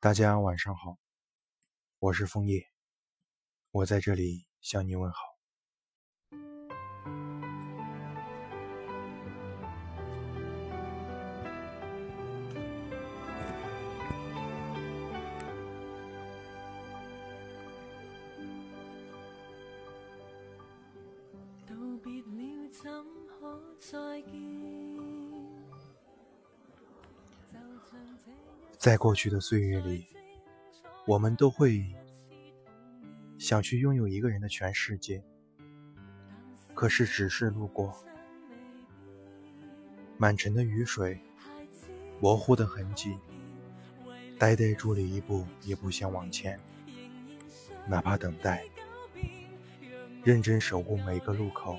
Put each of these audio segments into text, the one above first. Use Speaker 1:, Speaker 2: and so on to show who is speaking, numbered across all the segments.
Speaker 1: 大家晚上好，我是枫叶，我在这里向你问好。在过去的岁月里，我们都会想去拥有一个人的全世界，可是只是路过。满城的雨水，模糊的痕迹，呆呆伫立一步，也不想往前。哪怕等待，认真守护每个路口，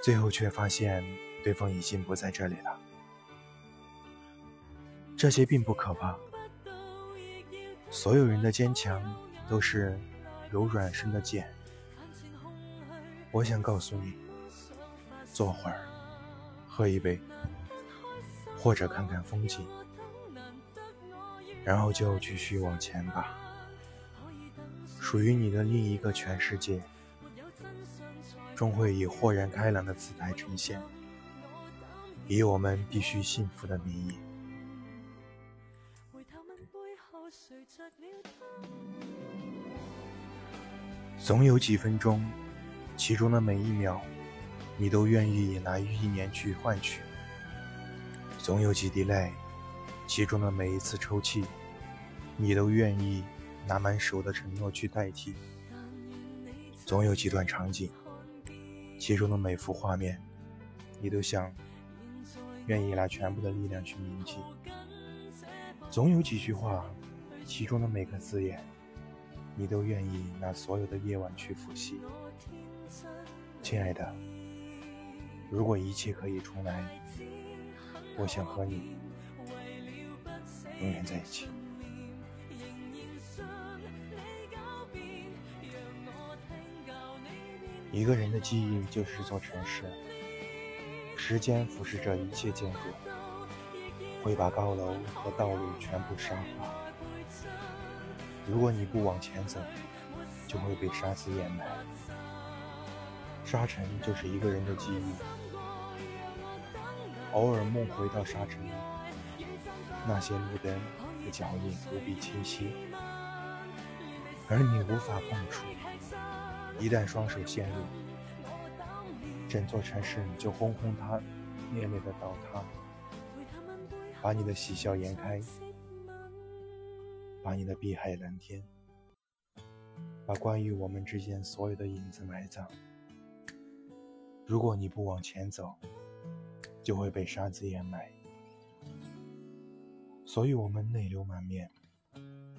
Speaker 1: 最后却发现对方已经不在这里了。这些并不可怕，所有人的坚强都是柔软生的茧。我想告诉你，坐会儿，喝一杯，或者看看风景，然后就继续往前吧。属于你的另一个全世界，终会以豁然开朗的姿态呈现，以我们必须幸福的名义。总有几分钟，其中的每一秒，你都愿意拿一年去换取；总有几滴泪，其中的每一次抽泣，你都愿意拿满手的承诺去代替；总有几段场景，其中的每幅画面，你都想愿意拿全部的力量去铭记；总有几句话，其中的每个字眼。你都愿意拿所有的夜晚去复习，亲爱的。如果一切可以重来，我想和你永远在一起。一个人的记忆就是座城市，时间腐蚀着一切建筑，会把高楼和道路全部沙化。如果你不往前走，就会被沙子掩埋。沙尘就是一个人的记忆。偶尔梦回到沙尘里，那些路灯的脚印无比清晰，而你无法碰触。一旦双手陷入，整座城市就轰轰塌烈烈的倒塌，把你的喜笑颜开。把你的碧海蓝天，把关于我们之间所有的影子埋葬。如果你不往前走，就会被沙子掩埋。所以我们泪流满面，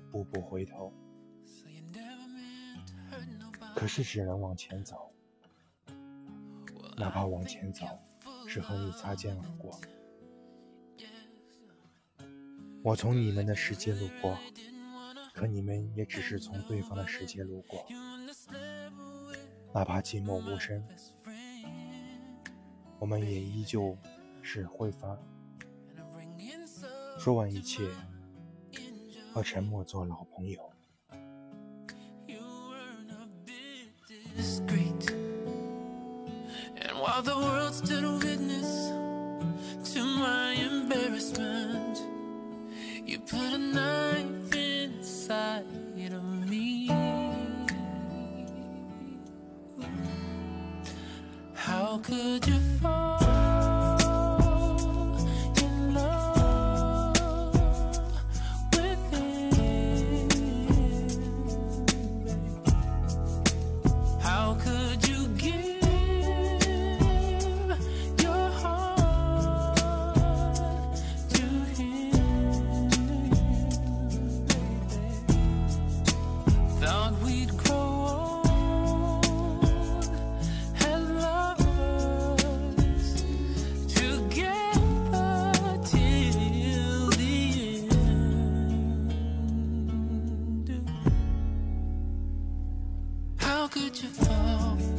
Speaker 1: 步步回头。可是只能往前走，哪怕往前走是和你擦肩而过。我从你们的世界路过。可你们也只是从对方的世界路过，哪怕寂寞无声，我们也依旧是会发。说完一切，和沉默做老朋友。You fall could you
Speaker 2: fall?